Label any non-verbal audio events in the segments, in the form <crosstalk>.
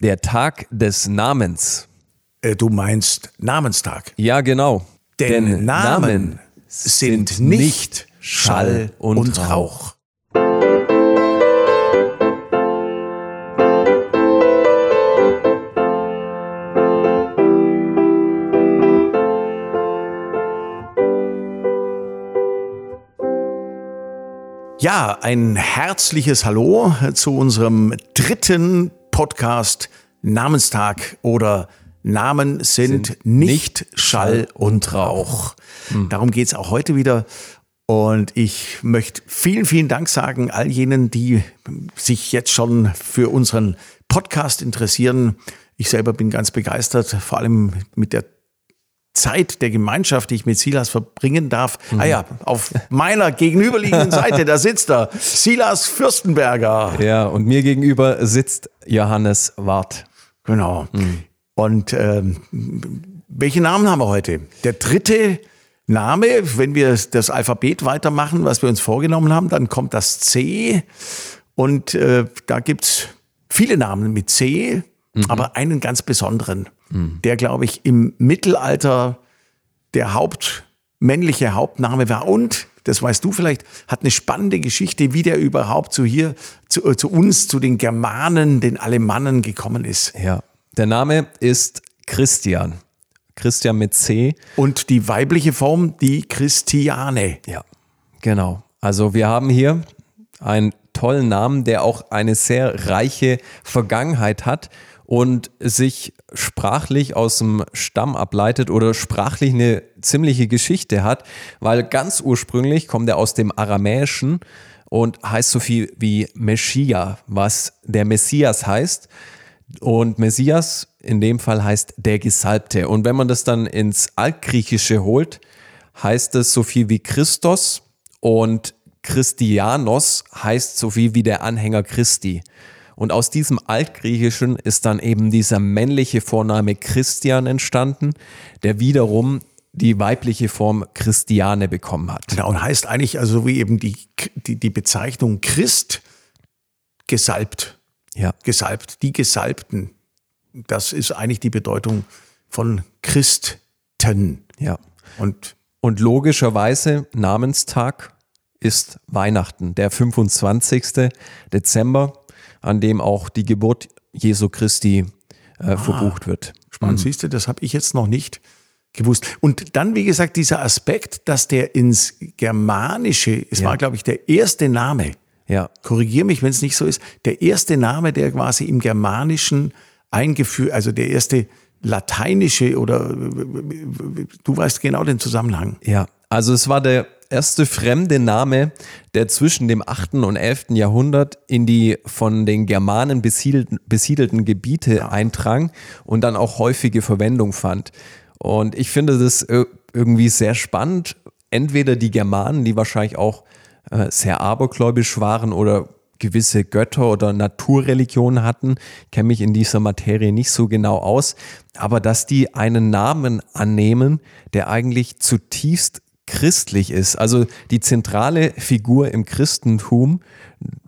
Der Tag des Namens. Äh, du meinst Namenstag. Ja, genau. Denn, Namen sind nicht Schall und Rauch. Ja, ein herzliches Hallo zu unserem dritten Podcast Namenstag oder Namen sind, sind nicht Schall und Rauch. Hm. Darum geht's auch heute wieder. Und ich möchte vielen, vielen Dank sagen all jenen, die sich jetzt schon für unseren Podcast interessieren. Ich selber bin ganz begeistert, vor allem mit der Zeit der Gemeinschaft, die ich mit Silas verbringen darf. Mhm. Ah ja, auf meiner gegenüberliegenden Seite, da sitzt er, Silas Fürstenberger. Ja, und mir gegenüber sitzt Johannes Wart. Genau. Mhm. Und ähm, welche Namen haben wir heute? Der dritte Name, wenn wir das Alphabet weitermachen, was wir uns vorgenommen haben, dann kommt das C. Und äh, da gibt's viele Namen mit C, mhm. aber einen ganz besonderen mhm. der, glaube ich, im Mittelalter der Haupt, männliche Hauptname war. Und, das weißt du vielleicht, hat eine spannende Geschichte, wie der überhaupt zu hier, zu, äh, zu uns, zu den Germanen, den Alemannen gekommen ist. Ja, der Name ist Christian. Christian mit C. Und die weibliche Form, die Christiane. Ja, genau. Also wir haben hier einen tollen Namen, der auch eine sehr reiche Vergangenheit hat und sich sprachlich aus dem Stamm ableitet oder sprachlich eine ziemliche Geschichte hat, weil ganz ursprünglich kommt er aus dem Aramäischen und heißt so viel wie Meschia, was der Messias heißt. Und Messias in dem Fall heißt der Gesalbte. Und wenn man das dann ins Altgriechische holt, heißt es so viel wie Christos und Christianos heißt so viel wie der Anhänger Christi. Und aus diesem Altgriechischen ist dann eben dieser männliche Vorname Christian entstanden, der wiederum die weibliche Form Christiane bekommen hat. Genau, und heißt eigentlich also wie eben die, die, die Bezeichnung Christ gesalbt. Ja. Gesalbt, die Gesalbten. Das ist eigentlich die Bedeutung von Christen. Ja. Und, und logischerweise Namenstag ist Weihnachten, der 25. Dezember an dem auch die Geburt Jesu Christi äh, ah, verbucht wird. Spannend, mhm. siehst du, das habe ich jetzt noch nicht gewusst. Und dann, wie gesagt, dieser Aspekt, dass der ins Germanische, es ja. war, glaube ich, der erste Name, ja. korrigiere mich, wenn es nicht so ist, der erste Name, der quasi im Germanischen eingeführt, also der erste lateinische oder du weißt genau den Zusammenhang. Ja, also es war der erste fremde Name, der zwischen dem 8. und 11. Jahrhundert in die von den Germanen besiedelten, besiedelten Gebiete eindrang und dann auch häufige Verwendung fand. Und ich finde das irgendwie sehr spannend. Entweder die Germanen, die wahrscheinlich auch äh, sehr abergläubisch waren oder gewisse Götter oder Naturreligionen hatten, kenne mich in dieser Materie nicht so genau aus, aber dass die einen Namen annehmen, der eigentlich zutiefst christlich ist. Also die zentrale Figur im Christentum,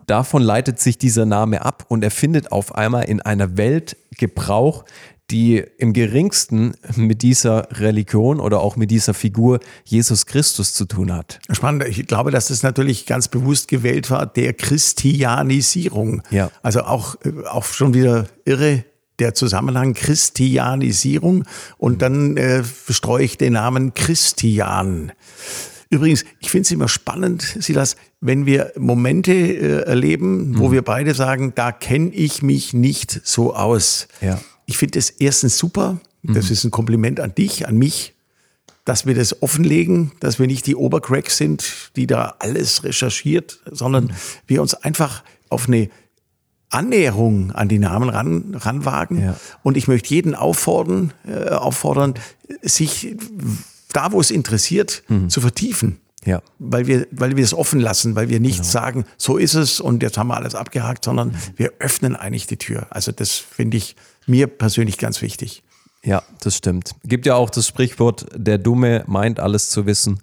davon leitet sich dieser Name ab und er findet auf einmal in einer Welt Gebrauch, die im geringsten mit dieser Religion oder auch mit dieser Figur Jesus Christus zu tun hat. Spannend. Ich glaube, dass das natürlich ganz bewusst gewählt war, der Christianisierung. Ja. Also auch, auch schon wieder irre der Zusammenhang Christianisierung und dann äh, streue ich den Namen Christian. Übrigens, ich finde es immer spannend, Silas, wenn wir Momente äh, erleben, wo mhm. wir beide sagen, da kenne ich mich nicht so aus. Ja. Ich finde es erstens super, das mhm. ist ein Kompliment an dich, an mich, dass wir das offenlegen, dass wir nicht die Obercracks sind, die da alles recherchiert, sondern mhm. wir uns einfach auf eine Annäherung an die Namen ran, ranwagen. Ja. Und ich möchte jeden auffordern, äh, auffordern, sich da, wo es interessiert, mhm. zu vertiefen. Ja. Weil wir, weil wir es offen lassen, weil wir nicht genau. sagen, so ist es und jetzt haben wir alles abgehakt, sondern mhm. wir öffnen eigentlich die Tür. Also das finde ich mir persönlich ganz wichtig. Ja, das stimmt. Gibt ja auch das Sprichwort, der Dumme meint alles zu wissen,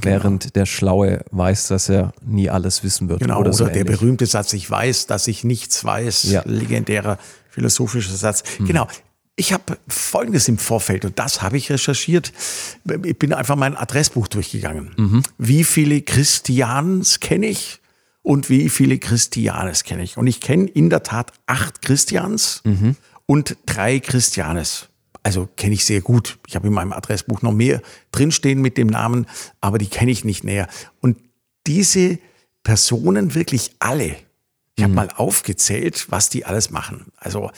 genau. während der Schlaue weiß, dass er nie alles wissen wird. Genau, oder, oder so der berühmte Satz, ich weiß, dass ich nichts weiß, ja. legendärer philosophischer Satz. Hm. Genau, ich habe Folgendes im Vorfeld und das habe ich recherchiert. Ich bin einfach mein Adressbuch durchgegangen. Mhm. Wie viele Christians kenne ich und wie viele Christianes kenne ich? Und ich kenne in der Tat acht Christians mhm. und drei Christianes. Also kenne ich sehr gut. Ich habe in meinem Adressbuch noch mehr drinstehen mit dem Namen, aber die kenne ich nicht näher. Und diese Personen wirklich alle, ich habe mhm. mal aufgezählt, was die alles machen. Also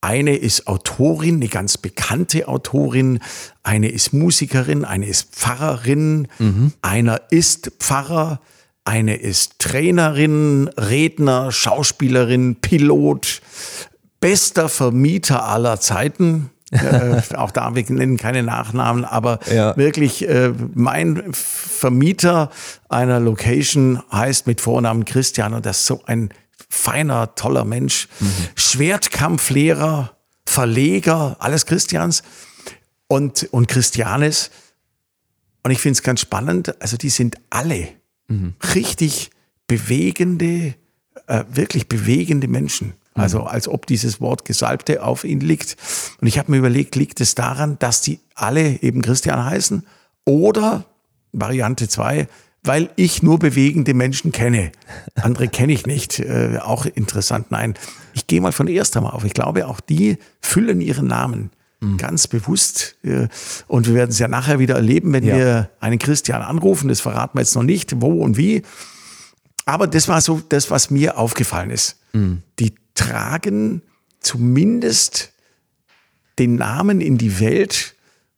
eine ist Autorin, eine ganz bekannte Autorin, eine ist Musikerin, eine ist Pfarrerin, mhm. einer ist Pfarrer, eine ist Trainerin, Redner, Schauspielerin, Pilot, bester Vermieter aller Zeiten. Äh, auch da, wir nennen keine Nachnamen, aber ja. wirklich äh, mein Vermieter einer Location heißt mit Vornamen Christian und das ist so ein feiner, toller Mensch. Mhm. Schwertkampflehrer, Verleger, alles Christians und, und Christianes. Und ich finde es ganz spannend, also die sind alle mhm. richtig bewegende, äh, wirklich bewegende Menschen. Mhm. Also als ob dieses Wort Gesalbte auf ihn liegt. Und ich habe mir überlegt, liegt es daran, dass die alle eben Christian heißen? Oder Variante 2, weil ich nur bewegende Menschen kenne. Andere kenne ich nicht. Äh, auch interessant. Nein, ich gehe mal von erster auf. Ich glaube, auch die füllen ihren Namen mhm. ganz bewusst. Äh, und wir werden es ja nachher wieder erleben, wenn ja. wir einen Christian anrufen. Das verraten wir jetzt noch nicht, wo und wie. Aber das war so das, was mir aufgefallen ist. Mhm. Die tragen zumindest den Namen in die Welt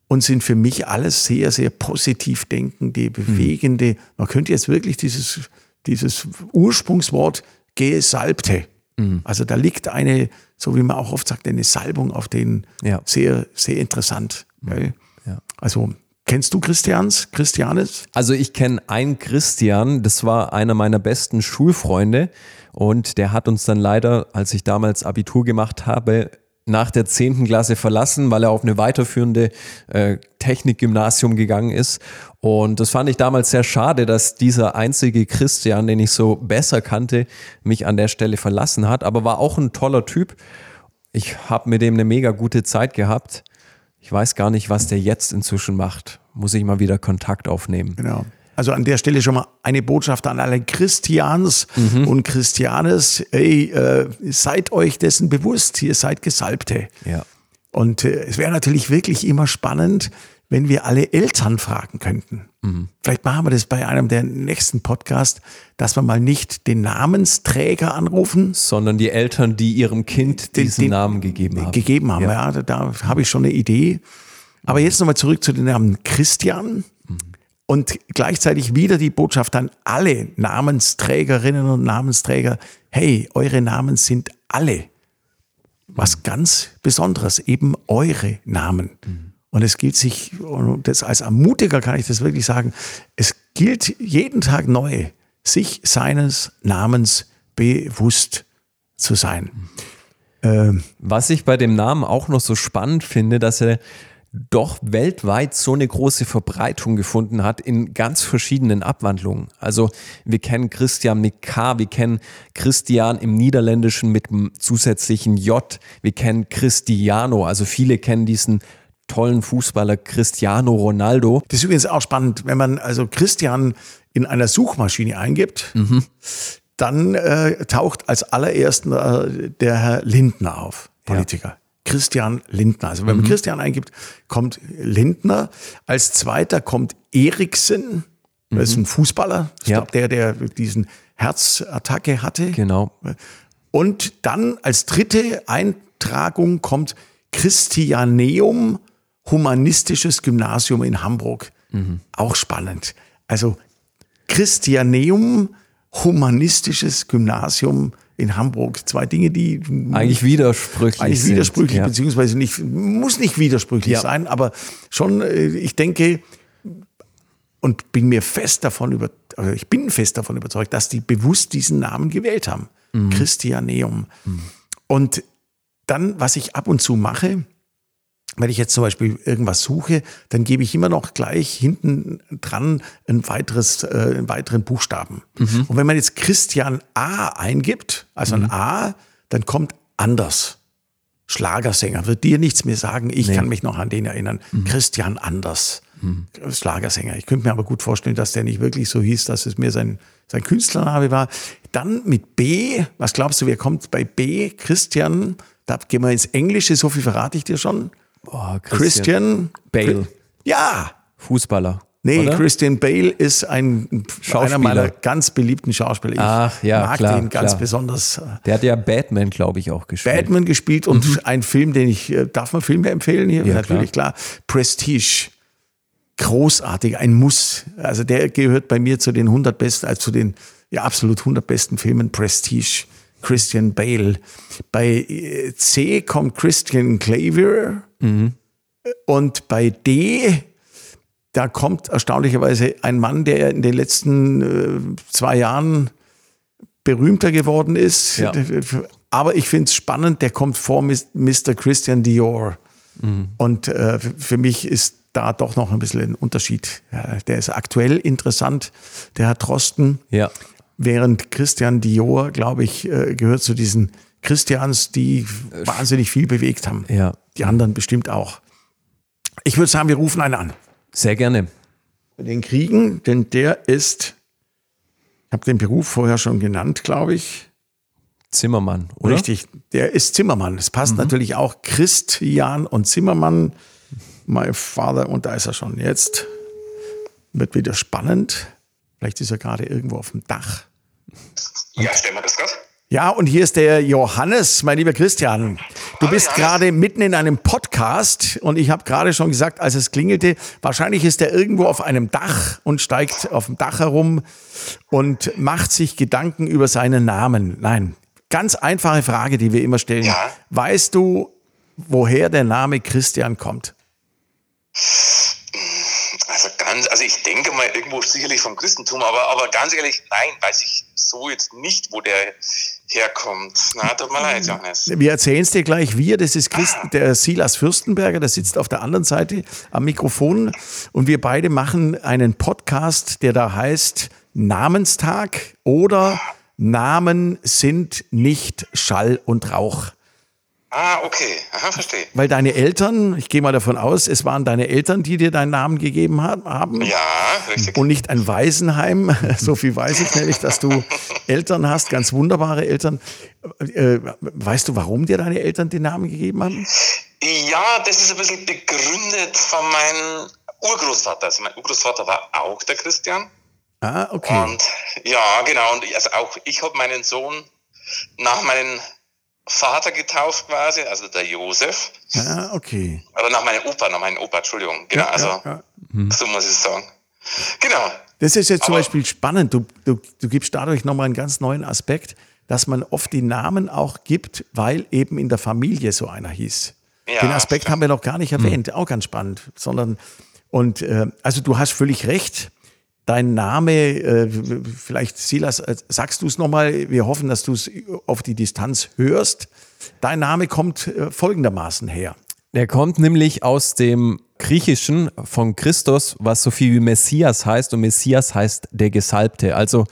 und sind für mich alles sehr, sehr positiv denkende, bewegende. Mhm. Man könnte jetzt wirklich dieses, dieses Ursprungswort Gesalbte. Mhm. Also da liegt eine, so wie man auch oft sagt, eine Salbung auf den ja. sehr, sehr interessant. Mhm. Ja. Also Kennst du Christians, Christianes? Also ich kenne einen Christian, das war einer meiner besten Schulfreunde und der hat uns dann leider, als ich damals Abitur gemacht habe, nach der zehnten Klasse verlassen, weil er auf eine weiterführende äh, Technikgymnasium gegangen ist. Und das fand ich damals sehr schade, dass dieser einzige Christian, den ich so besser kannte, mich an der Stelle verlassen hat. Aber war auch ein toller Typ. Ich habe mit dem eine mega gute Zeit gehabt. Ich weiß gar nicht, was der jetzt inzwischen macht. Muss ich mal wieder Kontakt aufnehmen. Genau. Also an der Stelle schon mal eine Botschaft an alle Christians mhm. und Christianes. Ey, äh, seid euch dessen bewusst, ihr seid Gesalbte. Ja. Und äh, es wäre natürlich wirklich immer spannend, wenn wir alle Eltern fragen könnten. Mhm. Vielleicht machen wir das bei einem der nächsten Podcasts, dass wir mal nicht den Namensträger anrufen, sondern die Eltern, die ihrem Kind diesen den, Namen gegeben haben. Gegeben haben, ja, ja da, da habe ich schon eine Idee. Aber jetzt nochmal zurück zu den Namen Christian. Mhm. Und gleichzeitig wieder die Botschaft an alle Namensträgerinnen und Namensträger, hey, eure Namen sind alle was ganz Besonderes, eben eure Namen. Mhm. Und es gilt sich, und das als Ermutiger kann ich das wirklich sagen, es gilt jeden Tag neu, sich seines Namens bewusst zu sein. Ähm, was ich bei dem Namen auch noch so spannend finde, dass er doch weltweit so eine große Verbreitung gefunden hat in ganz verschiedenen Abwandlungen. Also wir kennen Christian mit K, wir kennen Christian im Niederländischen mit dem zusätzlichen J, wir kennen Cristiano, also viele kennen diesen tollen Fußballer Cristiano Ronaldo. Das ist übrigens auch spannend, wenn man also Christian in einer Suchmaschine eingibt, mhm. dann äh, taucht als allerersten äh, der Herr Lindner auf, Politiker. Ja. Christian Lindner. Also wenn man mhm. Christian eingibt, kommt Lindner. Als zweiter kommt Eriksen. Das ist mhm. ein Fußballer. Ich ja. glaube, der, der diesen Herzattacke hatte. Genau. Und dann als dritte Eintragung kommt Christianeum Humanistisches Gymnasium in Hamburg. Mhm. Auch spannend. Also Christianeum Humanistisches Gymnasium in Hamburg. Zwei Dinge, die eigentlich widersprüchlich eigentlich sind. widersprüchlich, ja. beziehungsweise nicht, muss nicht widersprüchlich ja. sein, aber schon, äh, ich denke und bin mir fest davon über, also ich bin fest davon überzeugt, dass die bewusst diesen Namen gewählt haben. Mhm. Christianeum. Mhm. Und dann, was ich ab und zu mache, wenn ich jetzt zum Beispiel irgendwas suche, dann gebe ich immer noch gleich hinten dran ein weiteres, äh, einen weiteren Buchstaben. Mhm. Und wenn man jetzt Christian A eingibt, also mhm. ein A, dann kommt anders. Schlagersänger, wird dir nichts mehr sagen. Ich nee. kann mich noch an den erinnern. Mhm. Christian Anders, mhm. Schlagersänger. Ich könnte mir aber gut vorstellen, dass der nicht wirklich so hieß, dass es mir sein, sein Künstlername war. Dann mit B, was glaubst du, wer kommt bei B? Christian, da gehen wir ins Englische, so viel verrate ich dir schon. Oh, Christian, Christian Bale. Ja. Fußballer. Nee, oder? Christian Bale ist ein, einer meiner ganz beliebten Schauspieler. Ich Ach, ja, mag klar, den ganz klar. besonders. Der hat ja Batman, glaube ich, auch gespielt. Batman gespielt und mhm. ein Film, den ich, äh, darf man Filme empfehlen hier? Ja, Natürlich, klar. klar. Prestige. Großartig, ein Muss. Also der gehört bei mir zu den 100 besten, also zu den ja, absolut 100 besten Filmen. Prestige. Christian Bale. Bei äh, C kommt Christian Clavier. Mhm. Und bei D da kommt erstaunlicherweise ein Mann, der in den letzten äh, zwei Jahren berühmter geworden ist. Ja. Aber ich finde es spannend, der kommt vor Mr. Christian Dior. Mhm. Und äh, für mich ist da doch noch ein bisschen ein Unterschied. Ja, der ist aktuell interessant, der Herr Trosten. Ja. Während Christian Dior, glaube ich, äh, gehört zu diesen Christians, die wahnsinnig viel bewegt haben. Ja. Die anderen bestimmt auch. Ich würde sagen, wir rufen einen an. Sehr gerne. Den kriegen, denn der ist, ich habe den Beruf vorher schon genannt, glaube ich. Zimmermann, oder? Richtig, der ist Zimmermann. Es passt mhm. natürlich auch Christian und Zimmermann. My Father, und da ist er schon jetzt. Wird wieder spannend. Vielleicht ist er gerade irgendwo auf dem Dach. Ja, stellen wir das Gott. Ja, und hier ist der Johannes, mein lieber Christian. Du bist gerade mitten in einem Podcast und ich habe gerade schon gesagt, als es klingelte, wahrscheinlich ist er irgendwo auf einem Dach und steigt auf dem Dach herum und macht sich Gedanken über seinen Namen. Nein, ganz einfache Frage, die wir immer stellen. Ja. Weißt du, woher der Name Christian kommt? Also ganz, also ich denke mal irgendwo sicherlich vom Christentum, aber, aber ganz ehrlich, nein, weiß ich so jetzt nicht, wo der herkommt. Na, tut mir leid, Johannes. Wir erzählen es dir gleich. Wir, das ist Christ, ah. der Silas Fürstenberger, der sitzt auf der anderen Seite am Mikrofon und wir beide machen einen Podcast, der da heißt Namenstag oder Namen sind nicht Schall und Rauch. Ah, okay. Aha, verstehe. Weil deine Eltern, ich gehe mal davon aus, es waren deine Eltern, die dir deinen Namen gegeben haben. Ja, richtig. Und nicht ein Waisenheim. <laughs> So viel weiß ich nämlich, dass du <laughs> Eltern hast, ganz wunderbare Eltern. Äh, weißt du, warum dir deine Eltern den Namen gegeben haben? Ja, das ist ein bisschen begründet von meinem Urgroßvater. Also mein Urgroßvater war auch der Christian. Ah, okay. Und ja, genau. Und also auch ich habe meinen Sohn nach meinen Vater getauft quasi, also der Josef. Ja, okay. Oder nach meinem Opa, nach meinem Opa, Entschuldigung. Genau, ja, also ja, ja. Mhm. so muss ich sagen. Genau. Das ist jetzt zum Beispiel spannend. Du, du, du gibst dadurch nochmal einen ganz neuen Aspekt, dass man oft die Namen auch gibt, weil eben in der Familie so einer hieß. Ja, Den Aspekt stimmt. haben wir noch gar nicht erwähnt, mhm. auch ganz spannend. Sondern, und äh, also du hast völlig recht dein Name, äh, vielleicht Silas, äh, sagst du es nochmal, wir hoffen, dass du es auf die Distanz hörst. Dein Name kommt äh, folgendermaßen her. Der kommt nämlich aus dem Griechischen von Christus, was so viel wie Messias heißt und Messias heißt der Gesalbte. Also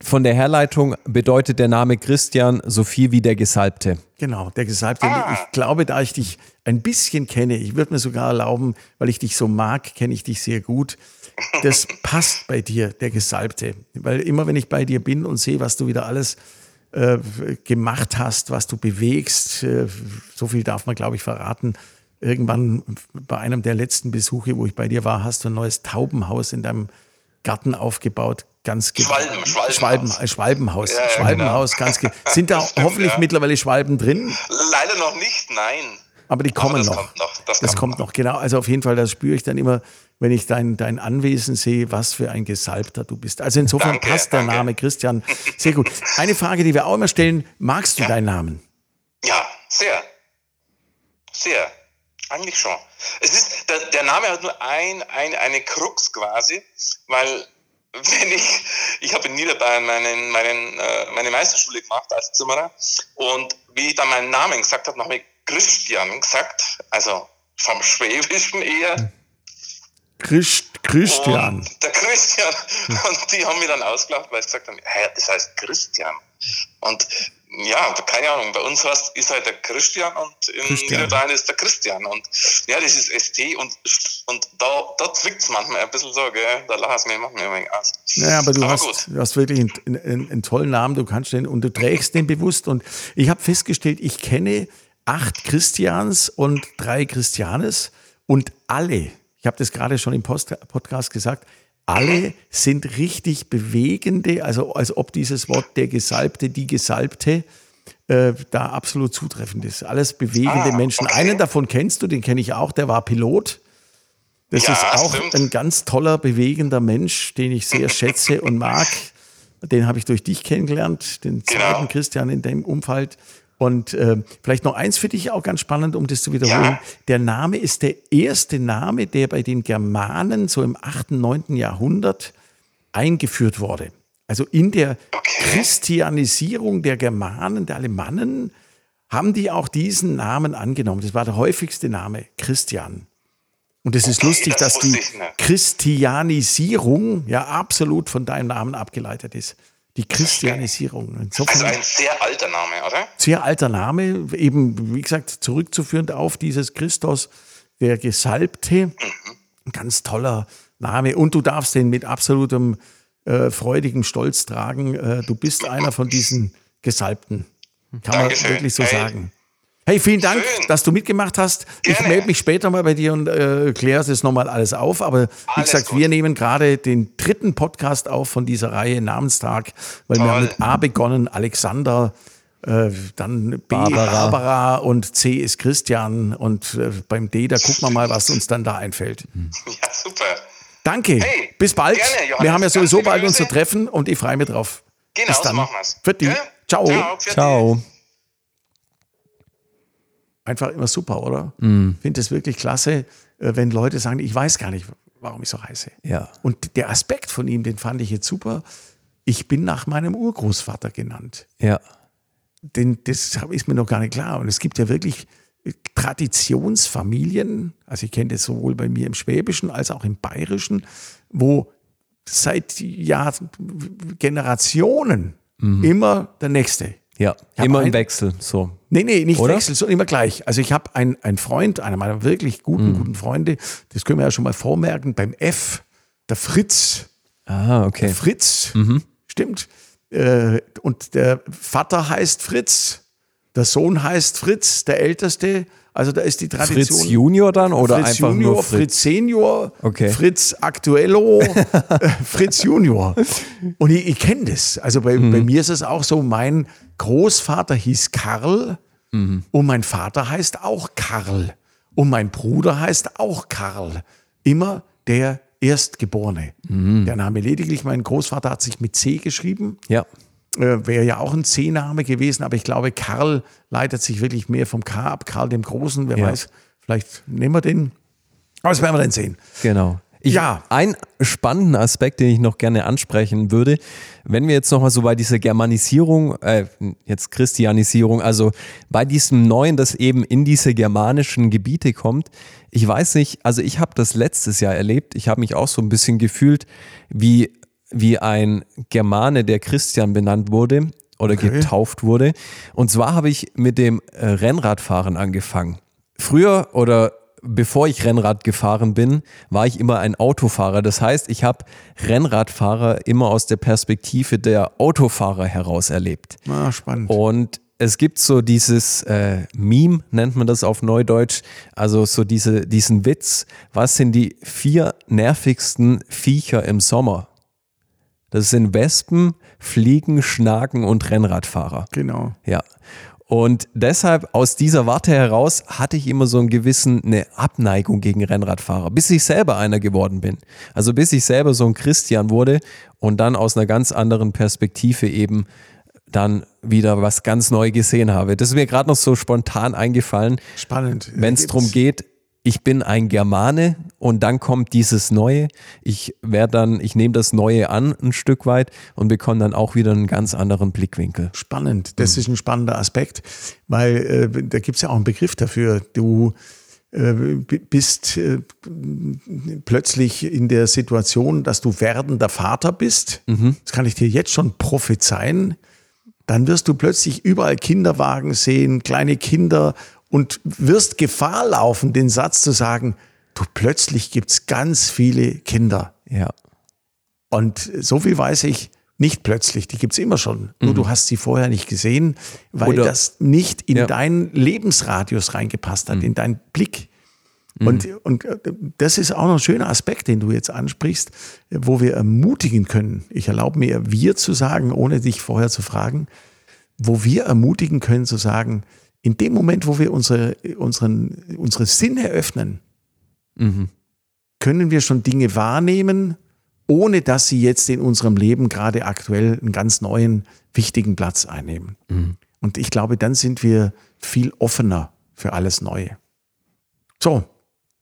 von der Herleitung bedeutet der Name Christian so viel wie der Gesalbte. Genau, der Gesalbte. Ah. Ich glaube, da ich dich ein bisschen kenne, ich würde mir sogar erlauben, weil ich dich so mag, kenne ich dich sehr gut das passt bei dir, der Gesalbte. Weil immer, wenn ich bei dir bin und sehe, was du wieder alles äh, gemacht hast, was du bewegst, äh, so viel darf man, glaube ich, verraten. Irgendwann bei einem der letzten Besuche, wo ich bei dir war, hast du ein neues Taubenhaus in deinem Garten aufgebaut. Ganz Schwalben, Schwalbenhaus. Schwalben, äh, Schwalbenhaus. Ja, Schwalbenhaus, genau. ganz Sind da <laughs> stimmt, hoffentlich ja. mittlerweile Schwalben drin? Leider noch nicht, nein. Aber die kommen Aber das noch. Kommt noch. Das, das kommt noch. noch, genau. Also auf jeden Fall, das spüre ich dann immer, wenn ich dein, dein Anwesen sehe, was für ein Gesalbter du bist. Also insofern danke, passt der danke. Name Christian <laughs> sehr gut. Eine Frage, die wir auch immer stellen, magst du ja. deinen Namen? Ja, sehr. Sehr. Eigentlich schon. Es ist, der, der Name hat nur ein, ein, eine Krux quasi, weil <laughs> wenn ich, ich habe in Niederbayern meinen, meinen, äh, meine Meisterschule gemacht als Zimmerer und wie ich dann meinen Namen gesagt habe, habe ich Christian gesagt, also vom Schwäbischen eher. Christ, Christian. Und der Christian. Und die haben mich dann ausgelacht, weil ich gesagt habe, hä, das heißt Christian. Und ja, keine Ahnung, bei uns heißt, ist halt der Christian und in Christian. Niederrhein ist der Christian. Und ja, das ist ST und, und da, da zwickt es manchmal ein bisschen so, gell? Da lachen es mir manchmal ein wenig aus. Naja, aber du, Aber hast, du hast wirklich einen, einen, einen tollen Namen, du kannst den und du trägst den bewusst. Und ich habe festgestellt, ich kenne acht Christians und drei Christianes und alle, ich habe das gerade schon im Post Podcast gesagt, alle sind richtig bewegende, also als ob dieses Wort der Gesalbte, die Gesalbte, äh, da absolut zutreffend ist. Alles bewegende Ah, Menschen. okay. Einen davon kennst du, den kenne ich auch, der war Pilot. Das Ja, ist auch stimmt. ein ganz toller, bewegender Mensch, den ich sehr schätze und mag. Den habe ich durch dich kennengelernt, den Genau. zweiten Christian in dem Umfeld. Und äh, vielleicht noch eins für dich auch ganz spannend, um das zu wiederholen. Ja. Der Name ist der erste Name, der bei den Germanen so im 8., 9. Jahrhundert eingeführt wurde. Also in der. Christianisierung der Germanen, der Alemannen, haben die auch diesen Namen angenommen. Das war der häufigste Name, Christian. Und es ist Okay, lustig, das dass die. Christianisierung ja absolut von deinem Namen abgeleitet ist. Die Christianisierung. Insofern Also ein sehr alter Name, oder? sehr alter Name, eben, wie gesagt, zurückzuführen auf dieses Christus, der Gesalbte. Ein ganz toller Name. Und du darfst den mit absolutem äh, freudigem Stolz tragen. Äh, du bist einer von diesen Gesalbten. Kann Dankeschön. man wirklich so Hey. sagen. Hey, vielen Dank, Schön. dass du mitgemacht hast. Ich Gerne. melde mich später mal bei dir und äh, kläre das nochmal alles auf. Aber wie Alles gesagt, gut. wir nehmen gerade den dritten Podcast auf von dieser Reihe Namenstag, weil wir Toll. haben mit A begonnen, Alexander, äh, dann B Barbara. Barbara. und C ist Christian und äh, beim D, da gucken wir mal, was uns dann da einfällt. Ja, super. Danke, Hey, bis bald. gerne, Johannes. wir haben ja sowieso bald Grüße. unser Treffen und ich freue mich drauf. Genau, bis so dann. machen wir's. Für? Ciao. Ciao. für die. Ciao. Einfach immer super, oder? Mhm. Ich finde es wirklich klasse, äh, wenn Leute sagen, ich weiß gar nicht, warum ich so heiße. Ja. Und der Aspekt von ihm, den fand ich jetzt super. Ich bin nach meinem Urgroßvater genannt. Ja. denn das ist mir noch gar nicht klar. Und es gibt ja wirklich Traditionsfamilien, also ich kenne das sowohl bei mir im Schwäbischen als auch im Bayerischen, wo seit Jahr, Generationen immer der Nächste. Ja. Immer im Wechsel. So. Nee, nee, nicht Oder? wechseln, sondern immer gleich. Also ich habe einen einen Freund, einer meiner wirklich guten, Mhm. guten Freunde, das können wir ja schon mal vormerken, beim F, der Fritz. Ah, okay. Fritz, Mhm. stimmt. Äh, und der Vater heißt Fritz, der Sohn heißt Fritz, der Älteste. Also da ist die Tradition. Fritz Junior dann oder Fritz einfach Junior, nur Fritz, Fritz? Senior, Okay. Fritz Aktuello, <laughs> äh, Fritz Junior. Und ich, ich kenne das. Also bei, Mhm. bei mir ist es auch so, mein Großvater hieß Karl Mhm. und mein Vater heißt auch Karl und mein Bruder heißt auch Karl. Immer der Erstgeborene. Mhm. Der Name lediglich, mein Großvater hat sich mit C geschrieben Ja. äh, wäre ja auch ein C-Name gewesen, aber ich glaube, Karl leitet sich wirklich mehr vom K ab, Karl dem Großen, wer Ja. weiß, vielleicht nehmen wir den. Aber das werden wir dann sehen. Genau. Ich, Ja. Ein spannenden Aspekt, den ich noch gerne ansprechen würde, wenn wir jetzt nochmal so bei dieser Germanisierung, äh, jetzt Christianisierung, also bei diesem Neuen, das eben in diese germanischen Gebiete kommt. Ich weiß nicht, also ich habe das letztes Jahr erlebt. Ich habe mich auch so ein bisschen gefühlt wie, wie ein Germane, der Christian benannt wurde oder getauft wurde. Und zwar habe ich mit dem äh, Rennradfahren angefangen. Früher oder bevor ich Rennrad gefahren bin, war ich immer ein Autofahrer. Das heißt, ich habe Rennradfahrer immer aus der Perspektive der Autofahrer heraus erlebt. Ah, spannend. Und es gibt so dieses äh, Meme, nennt man das auf Neudeutsch, also so diese, diesen Witz, was sind die vier nervigsten Viecher im Sommer? Das sind Wespen, Fliegen, Schnaken und Rennradfahrer. Genau. Ja. Und deshalb aus dieser Warte heraus hatte ich immer so einen gewissen eine Abneigung gegen Rennradfahrer, bis ich selber einer geworden bin. Also bis ich selber so ein Christian wurde und dann aus einer ganz anderen Perspektive eben dann wieder was ganz neu gesehen habe. Das ist mir gerade noch so spontan eingefallen, Spannend. wenn es darum geht, ich bin ein Germane und dann kommt dieses Neue. Ich werde dann, ich nehme das Neue an ein Stück weit und bekomme dann auch wieder einen ganz anderen Blickwinkel. Spannend. Das ist ein spannender Aspekt, weil äh, da gibt es ja auch einen Begriff dafür. Du äh, bist äh, plötzlich in der Situation, dass du werdender Vater bist. Mhm. Das kann ich dir jetzt schon prophezeien. Dann wirst du plötzlich überall Kinderwagen sehen, kleine Kinder und wirst Gefahr laufen, den Satz zu sagen, du plötzlich gibt es ganz viele Kinder. Ja. Und so viel weiß ich, nicht plötzlich, die gibt es immer schon. Nur mhm. du hast sie vorher nicht gesehen, weil Oder, das nicht in ja. deinen Lebensradius reingepasst hat, mhm. in deinen Blick. Mhm. Und, und äh, das ist auch noch ein schöner Aspekt, den du jetzt ansprichst, wo wir ermutigen können. Ich erlaube mir, wir zu sagen, ohne dich vorher zu fragen, wo wir ermutigen können zu sagen, in dem Moment, wo wir unsere, unseren, unsere Sinne öffnen, mhm. können wir schon Dinge wahrnehmen, ohne dass sie jetzt in unserem Leben gerade aktuell einen ganz neuen, wichtigen Platz einnehmen. Mhm. Und ich glaube, dann sind wir viel offener für alles Neue. So,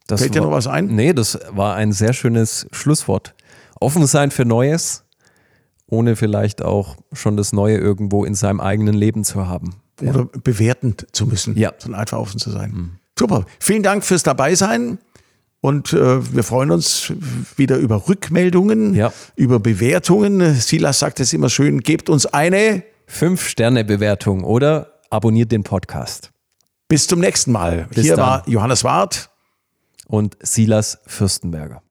das fällt dir noch was ein? Nee, das war ein sehr schönes Schlusswort. Offen sein für Neues, ohne vielleicht auch schon das Neue irgendwo in seinem eigenen Leben zu haben. Oder ja. bewertend zu müssen, ja. sondern einfach offen zu sein. Mhm. Super. Vielen Dank fürs Dabeisein. Und äh, wir freuen uns wieder über Rückmeldungen, ja. über Bewertungen. Silas sagt es immer schön, gebt uns eine Fünf-Sterne-Bewertung oder abonniert den Podcast. Bis zum nächsten Mal. Bis Hier dann. war Johannes Wart und Silas Fürstenberger.